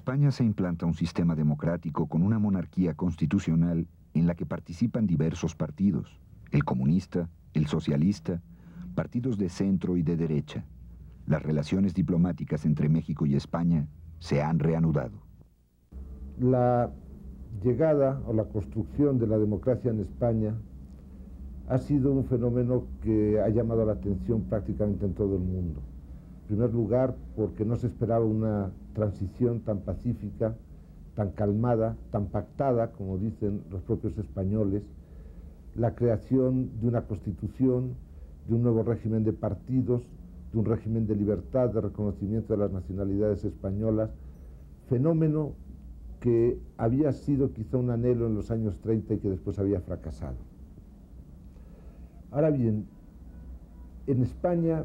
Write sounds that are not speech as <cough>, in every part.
España se implanta un sistema democrático con una monarquía constitucional en la que participan diversos partidos, el comunista, el socialista, partidos de centro y de derecha. Las relaciones diplomáticas entre México y España se han reanudado. La llegada o la construcción de la democracia en España ha sido un fenómeno que ha llamado la atención prácticamente en todo el mundo. Primer lugar, porque no se esperaba una transición tan pacífica, tan calmada, tan pactada, como dicen los propios españoles, la creación de una constitución, de un nuevo régimen de partidos, de un régimen de libertad, de reconocimiento de las nacionalidades españolas, fenómeno que había sido quizá un anhelo en los años 30 y que después había fracasado. Ahora bien, en España,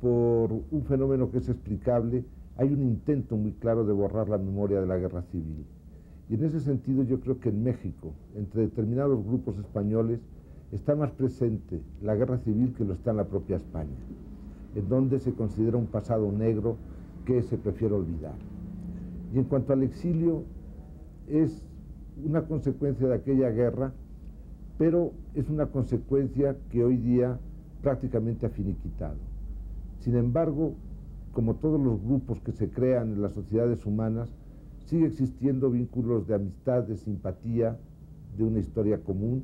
por un fenómeno que es explicable, hay un intento muy claro de borrar la memoria de la guerra civil. Y en ese sentido yo creo que en México, entre determinados grupos españoles, está más presente la guerra civil que lo está en la propia España, en donde se considera un pasado negro que se prefiere olvidar. Y en cuanto al exilio, es una consecuencia de aquella guerra, pero es una consecuencia que hoy día prácticamente ha finiquitado. Sin embargo, como todos los grupos que se crean en las sociedades humanas, sigue existiendo vínculos de amistad, de simpatía, de una historia común,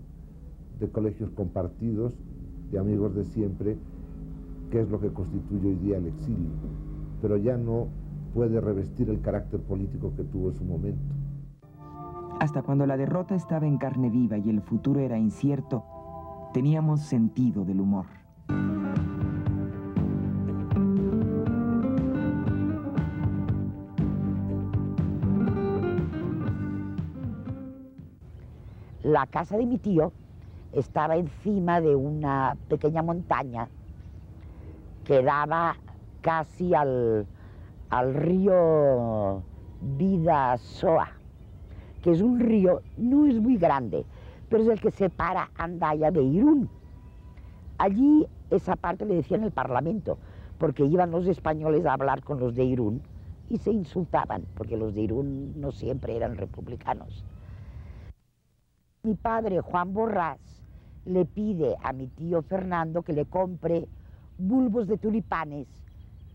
de colegios compartidos, de amigos de siempre, que es lo que constituye hoy día el exilio, pero ya no puede revestir el carácter político que tuvo en su momento. Hasta cuando la derrota estaba en carne viva y el futuro era incierto, teníamos sentido del humor. La casa de mi tío estaba encima de una pequeña montaña que daba casi al, al río Vidasoa, que es un río, no es muy grande, pero es el que separa Andaya de Irún. Allí esa parte le decían el Parlamento, porque iban los españoles a hablar con los de Irún y se insultaban, porque los de Irún no siempre eran republicanos. Mi padre, Juan Borrás, le pide a mi tío Fernando que le compre bulbos de tulipanes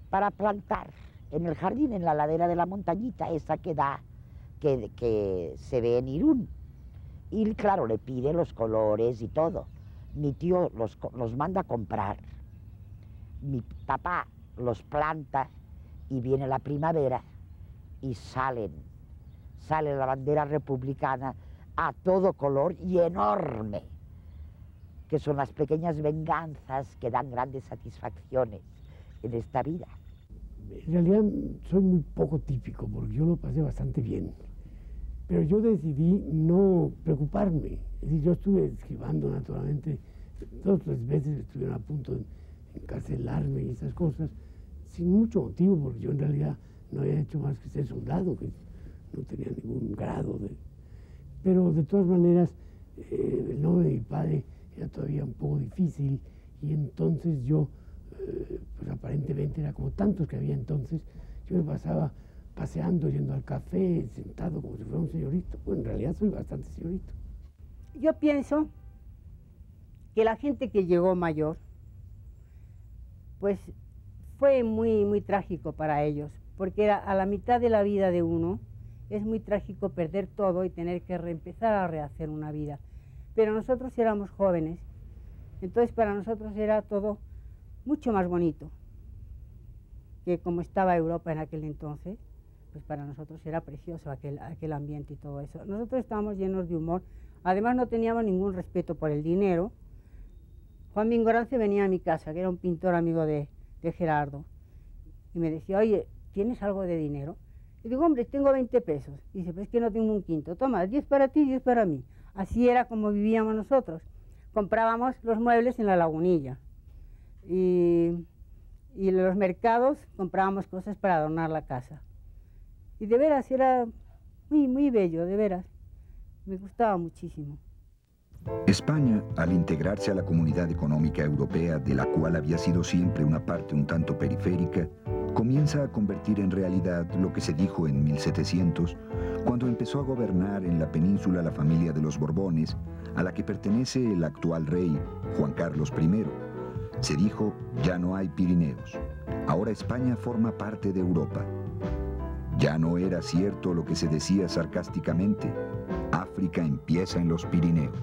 para plantar en el jardín, en la ladera de la montañita, esa que da, que, que se ve en Irún. Y claro, le pide los colores y todo. Mi tío los, los manda a comprar. Mi papá los planta y viene la primavera y salen. Sale la bandera republicana a todo color y enorme que son las pequeñas venganzas que dan grandes satisfacciones en esta vida. En realidad soy muy poco típico porque yo lo pasé bastante bien, pero yo decidí no preocuparme. Es decir, yo estuve esquivando naturalmente, dos o tres veces estuvieron a punto de encarcelarme y esas cosas, sin mucho motivo, porque yo en realidad no había hecho más que ser soldado, que no tenía ningún grado de... Pero de todas maneras, eh, el nombre de mi padre era todavía un poco difícil y entonces yo, eh, pues aparentemente era como tantos que había entonces, yo me pasaba paseando, yendo al café, sentado como si fuera un señorito. Bueno, en realidad soy bastante señorito. Yo pienso que la gente que llegó mayor, pues fue muy, muy trágico para ellos, porque era a la mitad de la vida de uno, es muy trágico perder todo y tener que reempezar a rehacer una vida pero nosotros éramos jóvenes, entonces para nosotros era todo mucho más bonito que como estaba Europa en aquel entonces, pues para nosotros era precioso aquel, aquel ambiente y todo eso. Nosotros estábamos llenos de humor, además no teníamos ningún respeto por el dinero. Juan Mingorance venía a mi casa, que era un pintor amigo de, de Gerardo, y me decía, oye, ¿tienes algo de dinero? Y digo, hombre, tengo 20 pesos. Y dice, pues es que no tengo un quinto. Toma, 10 para ti, 10 para mí. Así era como vivíamos nosotros. Comprábamos los muebles en la lagunilla. Y, en los mercados comprábamos cosas para adornar la casa. Y de veras era muy, muy bello, de veras. Me gustaba muchísimo. España, al integrarse a la Comunidad Económica Europea, de la cual había sido siempre una parte un tanto periférica, comienza a convertir en realidad lo que se dijo en 1700, cuando empezó a gobernar en la península la familia de los Borbones, a la que pertenece el actual rey, Juan Carlos I. Se dijo, ya no hay Pirineos. Ahora España forma parte de Europa. Ya no era cierto lo que se decía sarcásticamente. África empieza en los Pirineos.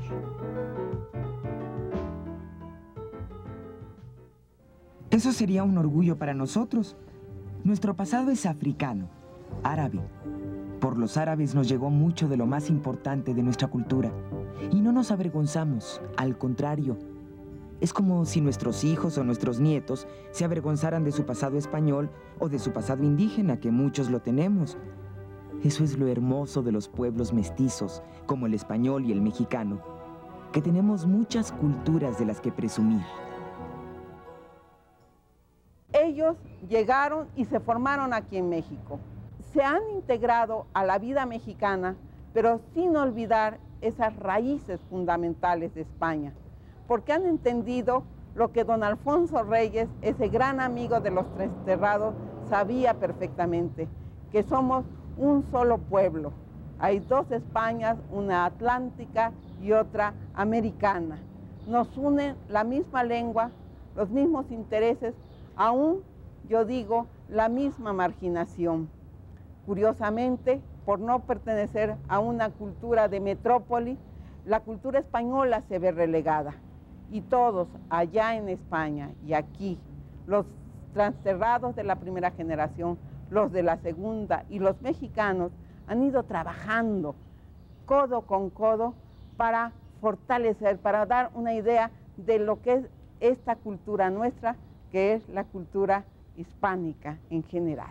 Eso sería un orgullo para nosotros. Nuestro pasado es africano, árabe. Por los árabes nos llegó mucho de lo más importante de nuestra cultura. Y no nos avergonzamos, al contrario, es como si nuestros hijos o nuestros nietos se avergonzaran de su pasado español o de su pasado indígena, que muchos lo tenemos. Eso es lo hermoso de los pueblos mestizos, como el español y el mexicano, que tenemos muchas culturas de las que presumir. Ellos llegaron y se formaron aquí en México. Se han integrado a la vida mexicana, pero sin olvidar esas raíces fundamentales de España porque han entendido lo que don Alfonso Reyes, ese gran amigo de los desterrados, sabía perfectamente, que somos un solo pueblo. Hay dos Españas, una atlántica y otra americana. Nos unen la misma lengua, los mismos intereses, aún, yo digo, la misma marginación. Curiosamente, por no pertenecer a una cultura de metrópoli, la cultura española se ve relegada y todos allá en España y aquí, los transterrados de la primera generación, los de la segunda y los mexicanos han ido trabajando codo con codo para fortalecer, para dar una idea de lo que es esta cultura nuestra, que es la cultura hispánica en general.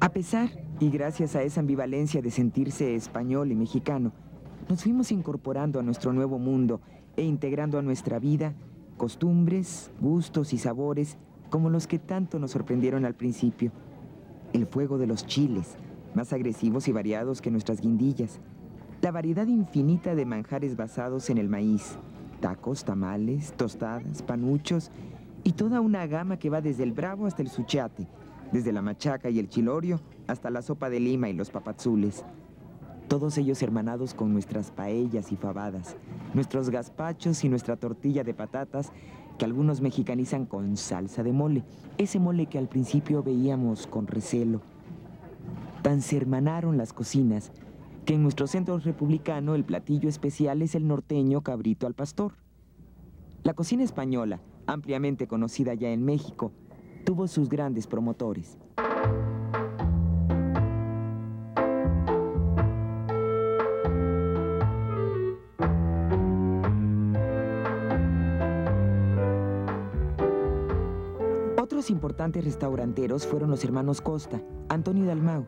A pesar y gracias a esa ambivalencia de sentirse español y mexicano, nos fuimos incorporando a nuestro nuevo mundo e integrando a nuestra vida costumbres, gustos y sabores como los que tanto nos sorprendieron al principio. El fuego de los chiles, más agresivos y variados que nuestras guindillas. La variedad infinita de manjares basados en el maíz. Tacos, tamales, tostadas, panuchos y toda una gama que va desde el bravo hasta el suchate desde la machaca y el chilorio hasta la sopa de lima y los papazules. Todos ellos hermanados con nuestras paellas y fabadas, nuestros gazpachos y nuestra tortilla de patatas que algunos mexicanizan con salsa de mole, ese mole que al principio veíamos con recelo. Tan se hermanaron las cocinas que en nuestro centro republicano el platillo especial es el norteño cabrito al pastor. La cocina española, ampliamente conocida ya en México, tuvo sus grandes promotores. Otros importantes restauranteros fueron los hermanos Costa, Antonio y Dalmau.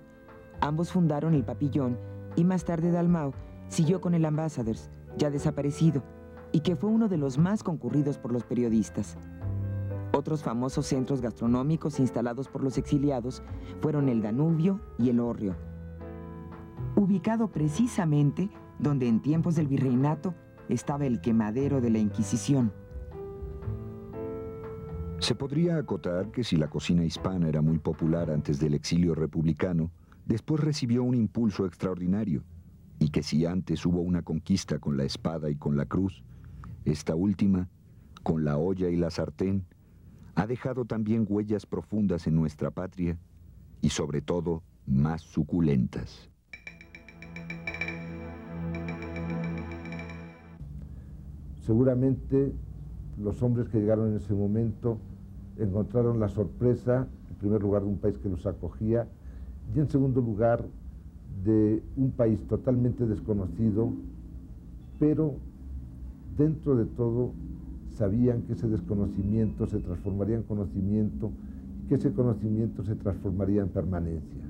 Ambos fundaron el Papillón y más tarde Dalmau siguió con el Ambassadors, ya desaparecido, y que fue uno de los más concurridos por los periodistas. Otros famosos centros gastronómicos instalados por los exiliados fueron el Danubio y el Orrio, ubicado precisamente donde en tiempos del virreinato estaba el quemadero de la Inquisición. Se podría acotar que si la cocina hispana era muy popular antes del exilio republicano, después recibió un impulso extraordinario, y que si antes hubo una conquista con la espada y con la cruz, esta última, con la olla y la sartén, ha dejado también huellas profundas en nuestra patria y sobre todo más suculentas. Seguramente los hombres que llegaron en ese momento encontraron la sorpresa, en primer lugar, de un país que los acogía y en segundo lugar, de un país totalmente desconocido, pero dentro de todo sabían que ese desconocimiento se transformaría en conocimiento y que ese conocimiento se transformaría en permanencia.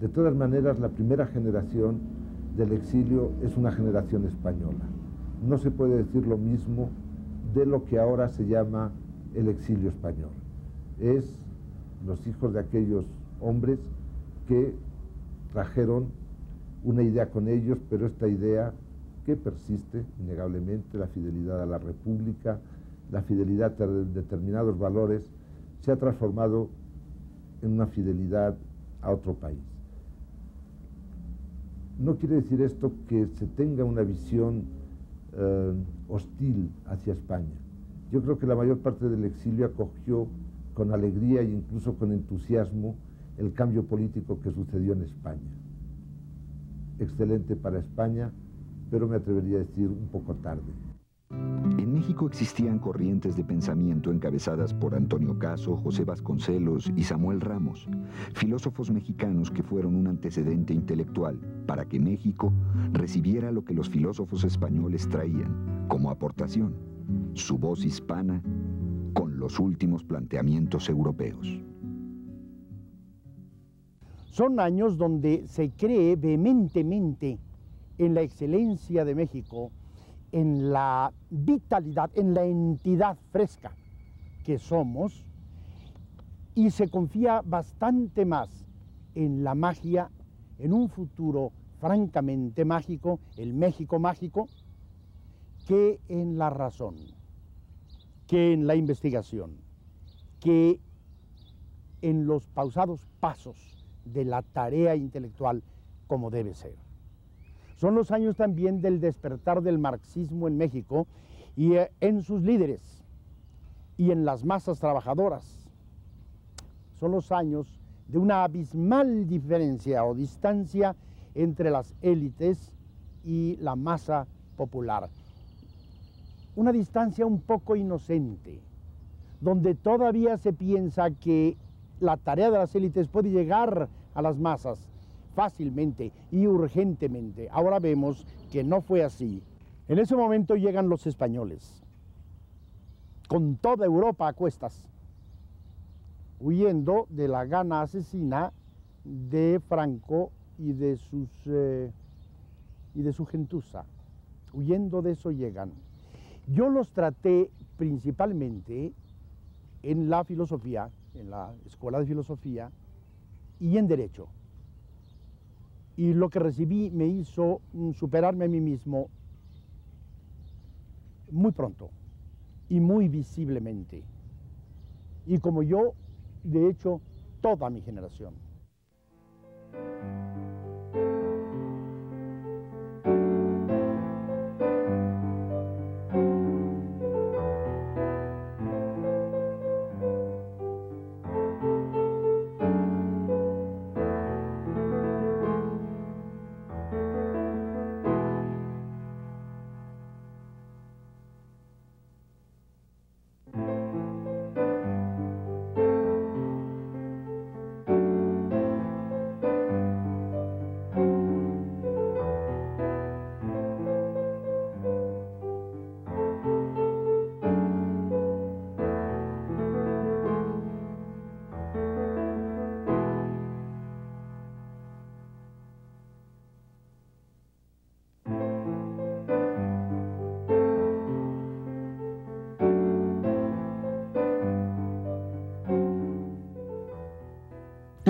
De todas maneras, la primera generación del exilio es una generación española. No se puede decir lo mismo de lo que ahora se llama el exilio español. es los hijos de aquellos hombres que trajeron una idea con ellos, pero esta idea que persiste innegablemente, la fidelidad a la República, la fidelidad a determinados valores, se ha transformado en una fidelidad a otro país. No quiere decir esto que se tenga una visión eh, hostil hacia España. Yo creo que la mayor parte del exilio acogió con alegría e incluso con entusiasmo el cambio político que sucedió en España. Excelente para España, pero me atrevería a decir un poco tarde. En México existían corrientes de pensamiento encabezadas por Antonio Caso, José Vasconcelos y Samuel Ramos, filósofos mexicanos que fueron un antecedente intelectual para que México recibiera lo que los filósofos españoles traían como aportación, su voz hispana con los últimos planteamientos europeos. Son años donde se cree vehementemente en la excelencia de México, en la vitalidad, en la entidad fresca que somos, y se confía bastante más en la magia, en un futuro francamente mágico, el México mágico, que en la razón, que en la investigación, que en los pausados pasos de la tarea intelectual como debe ser. Son los años también del despertar del marxismo en México y eh, en sus líderes y en las masas trabajadoras. Son los años de una abismal diferencia o distancia entre las élites y la masa popular. Una distancia un poco inocente, donde todavía se piensa que la tarea de las élites puede llegar a las masas fácilmente y urgentemente. Ahora vemos que no fue así. En ese momento llegan los españoles, con toda Europa a cuestas, huyendo de la gana asesina de Franco y de, eh, y de su gentuza. Huyendo de eso llegan. Yo los traté principalmente en la filosofía, en la escuela de filosofía y en derecho y lo que recibí me hizo mm, superarme a mí mismo muy pronto y muy visiblemente. Y como yo, de hecho, toda mi generación.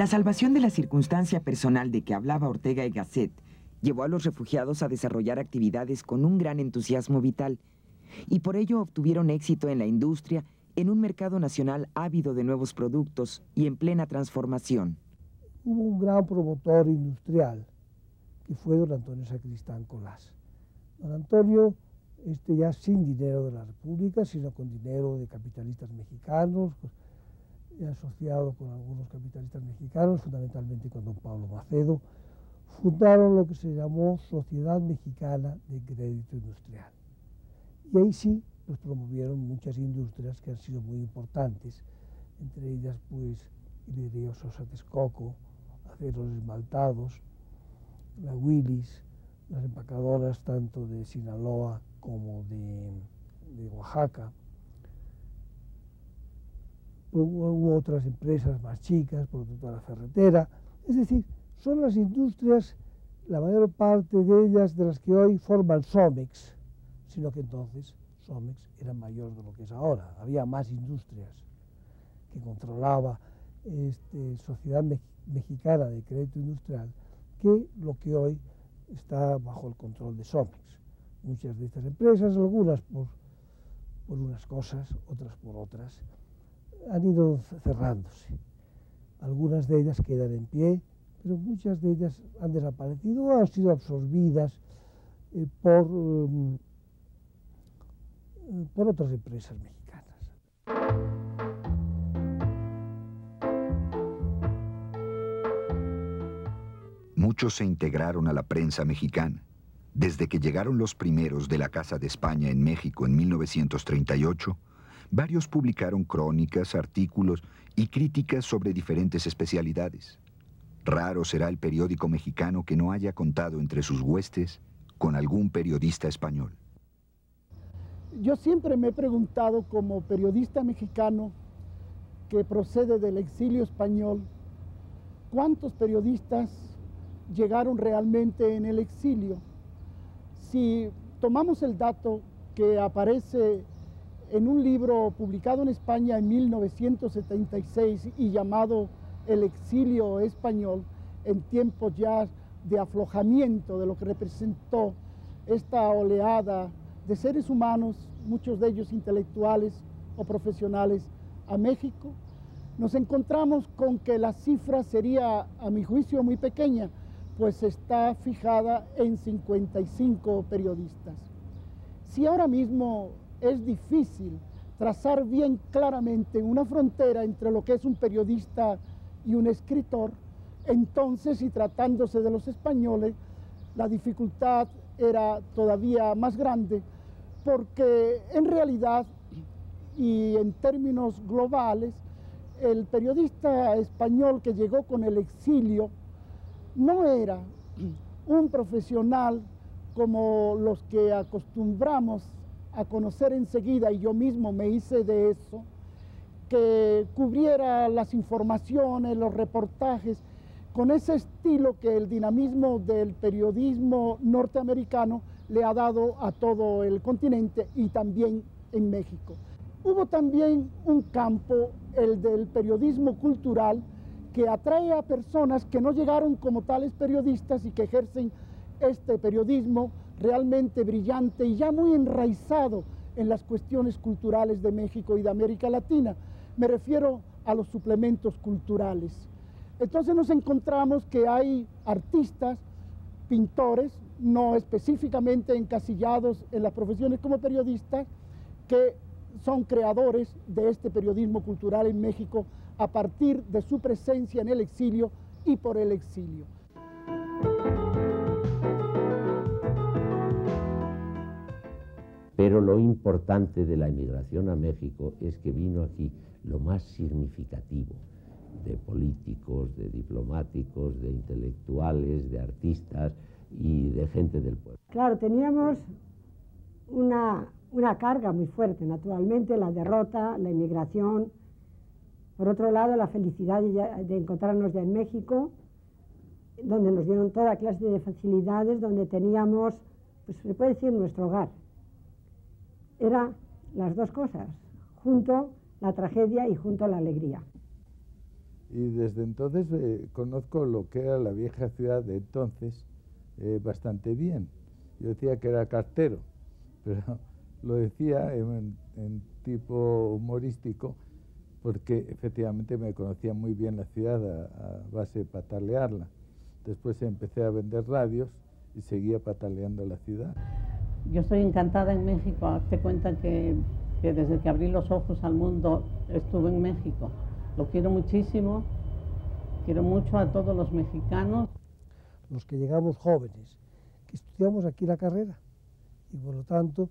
La salvación de la circunstancia personal de que hablaba Ortega y Gasset llevó a los refugiados a desarrollar actividades con un gran entusiasmo vital y por ello obtuvieron éxito en la industria en un mercado nacional ávido de nuevos productos y en plena transformación. Hubo un gran promotor industrial que fue don Antonio Sacristán Colás. Don Antonio, este, ya sin dinero de la República, sino con dinero de capitalistas mexicanos, pues, asociado con algunos capitalistas mexicanos, fundamentalmente con don Pablo Macedo, fundaron lo que se llamó Sociedad Mexicana de Crédito Industrial. Y ahí sí, pues promovieron muchas industrias que han sido muy importantes, entre ellas pues Hidreos Sosa Texcoco, aceros esmaltados, la Willis, las empacadoras tanto de Sinaloa como de, de Oaxaca, hubo otras empresas más chicas, la ferretera, es decir, son las industrias, la mayor parte de ellas de las que hoy forman Somex, sino que entonces Somex era mayor de lo que es ahora, había más industrias. que controlaba este, Sociedad Mexicana de Crédito Industrial, que lo que hoy está bajo el control de Somex. Muchas de estas empresas, algunas por, por unas cosas, otras por otras, han ido cerrándose. Algunas de ellas quedan en pie, pero muchas de ellas han desaparecido o han sido absorbidas eh, por, eh, por otras empresas mexicanas. Muchos se integraron a la prensa mexicana. Desde que llegaron los primeros de la Casa de España en México en 1938, varios publicaron crónicas, artículos y críticas sobre diferentes especialidades. Raro será el periódico mexicano que no haya contado entre sus huestes con algún periodista español. Yo siempre me he preguntado como periodista mexicano que procede del exilio español, ¿cuántos periodistas llegaron realmente en el exilio? Si tomamos el dato que aparece en un libro publicado en España en 1976 y llamado El exilio español, en tiempos ya de aflojamiento de lo que representó esta oleada de seres humanos, muchos de ellos intelectuales o profesionales, a México, nos encontramos con que la cifra sería, a mi juicio, muy pequeña, pues está fijada en 55 periodistas. Si ahora mismo es difícil trazar bien claramente una frontera entre lo que es un periodista y un escritor, entonces, y tratándose de los españoles, la dificultad era todavía más grande, porque en realidad y en términos globales, el periodista español que llegó con el exilio no era un profesional como los que acostumbramos a conocer enseguida, y yo mismo me hice de eso, que cubriera las informaciones, los reportajes, con ese estilo que el dinamismo del periodismo norteamericano le ha dado a todo el continente y también en México. Hubo también un campo, el del periodismo cultural, que atrae a personas que no llegaron como tales periodistas y que ejercen este periodismo realmente brillante y ya muy enraizado en las cuestiones culturales de México y de América Latina. Me refiero a los suplementos culturales. Entonces nos encontramos que hay artistas, pintores, no específicamente encasillados en las profesiones como periodistas, que son creadores de este periodismo cultural en México a partir de su presencia en el exilio y por el exilio. Pero lo importante de la emigración a México es que vino aquí lo más significativo de políticos, de diplomáticos, de intelectuales, de artistas y de gente del pueblo. Claro, teníamos una, una carga muy fuerte, naturalmente, la derrota, la inmigración, por otro lado, la felicidad de, encontrarnos ya en México, donde nos dieron toda clase de facilidades, donde teníamos, pues se puede decir, nuestro hogar. Era las dos cosas, junto la tragedia y junto la alegría. Y desde entonces eh, conozco lo que era la vieja ciudad de entonces eh, bastante bien. Yo decía que era cartero, <laughs> pero lo decía en tipo humorístico porque efectivamente me conocía muy bien la ciudad a, base de patalearla. Después empecé a vender radios y seguía pataleando la ciudad. Yo estoy encantada en México. Hazte cuenta que, que desde que abrí los ojos al mundo estuve en México. Lo quiero muchísimo. Quiero mucho a todos los mexicanos. Los que llegamos jóvenes, que estudiamos aquí la carrera. Y por lo tanto,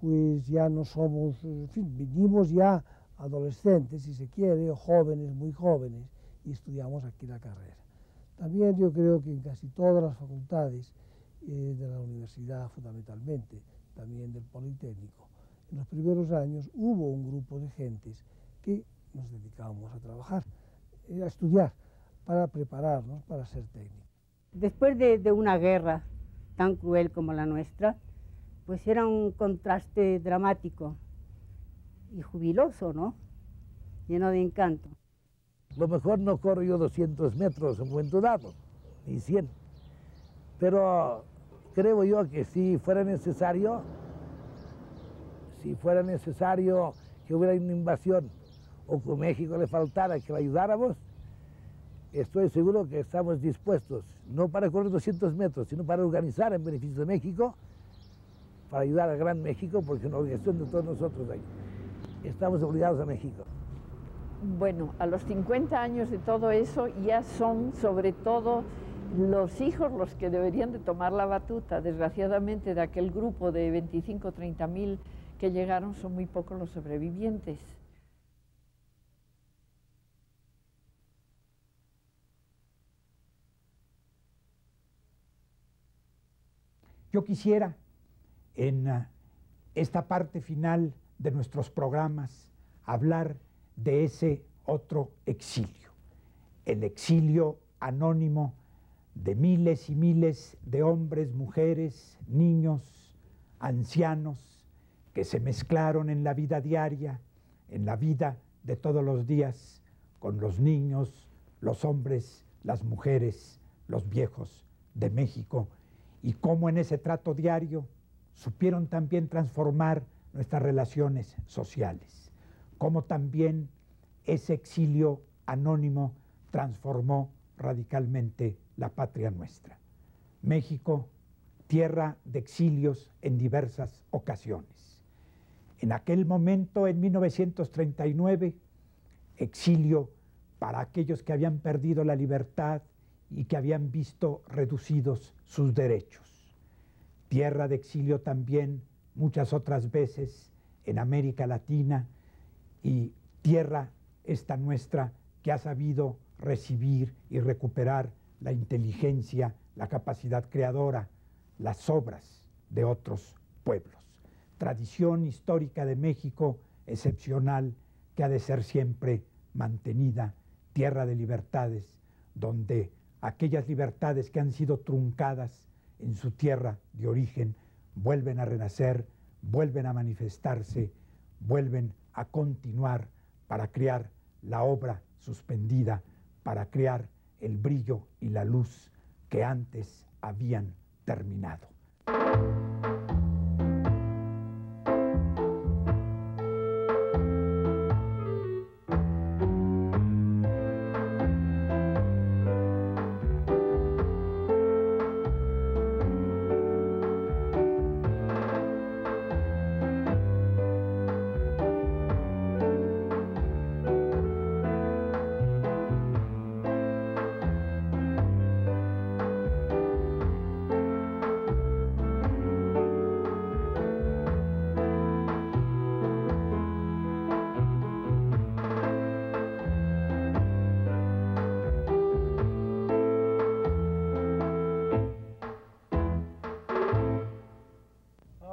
pues ya no somos, en fin, vinimos ya adolescentes, si se quiere, o jóvenes, muy jóvenes, y estudiamos aquí la carrera. También yo creo que en casi todas las facultades eh, de la universidad, fundamentalmente, también del Politécnico, en los primeros años hubo un grupo de gentes que nos dedicábamos a trabajar, eh, a estudiar, para prepararnos para ser técnicos. Después de, de una guerra tan cruel como la nuestra, pues era un contraste dramático y jubiloso, ¿no? lleno de encanto. Lo mejor no corro yo 200 metros en un momento dado, ni 100. Pero creo yo que si fuera necesario, si fuera necesario que hubiera una invasión o que a México le faltara que le ayudáramos, estoy seguro que estamos dispuestos, no para correr 200 metros, sino para organizar en beneficio de México, para ayudar al Gran México, porque en la organización de todos nosotros ahí, estamos obligados a México. Bueno, a los 50 años de todo eso ya son sobre todo los hijos los que deberían de tomar la batuta. Desgraciadamente de aquel grupo de 25 o 30 mil que llegaron son muy pocos los sobrevivientes. Yo quisiera en ah, esta parte final de nuestros programas hablar de ese otro exilio, el exilio anónimo de miles y miles de hombres, mujeres, niños, ancianos, que se mezclaron en la vida diaria, en la vida de todos los días, con los niños, los hombres, las mujeres, los viejos de México, y cómo en ese trato diario supieron también transformar nuestras relaciones sociales. Cómo también ese exilio anónimo transformó radicalmente la patria nuestra. México, tierra de exilios en diversas ocasiones. En aquel momento, en 1939, exilio para aquellos que habían perdido la libertad y que habían visto reducidos sus derechos. Tierra de exilio también muchas otras veces en América Latina, y tierra esta nuestra que ha sabido recibir y recuperar la inteligencia, la capacidad creadora, las obras de otros pueblos. Tradición histórica de México excepcional que ha de ser siempre mantenida, tierra de libertades, donde aquellas libertades que han sido truncadas en su tierra de origen vuelven a renacer, vuelven a manifestarse, vuelven a continuar para crear la obra suspendida, para crear el brillo y la luz que antes habían terminado.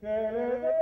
Que le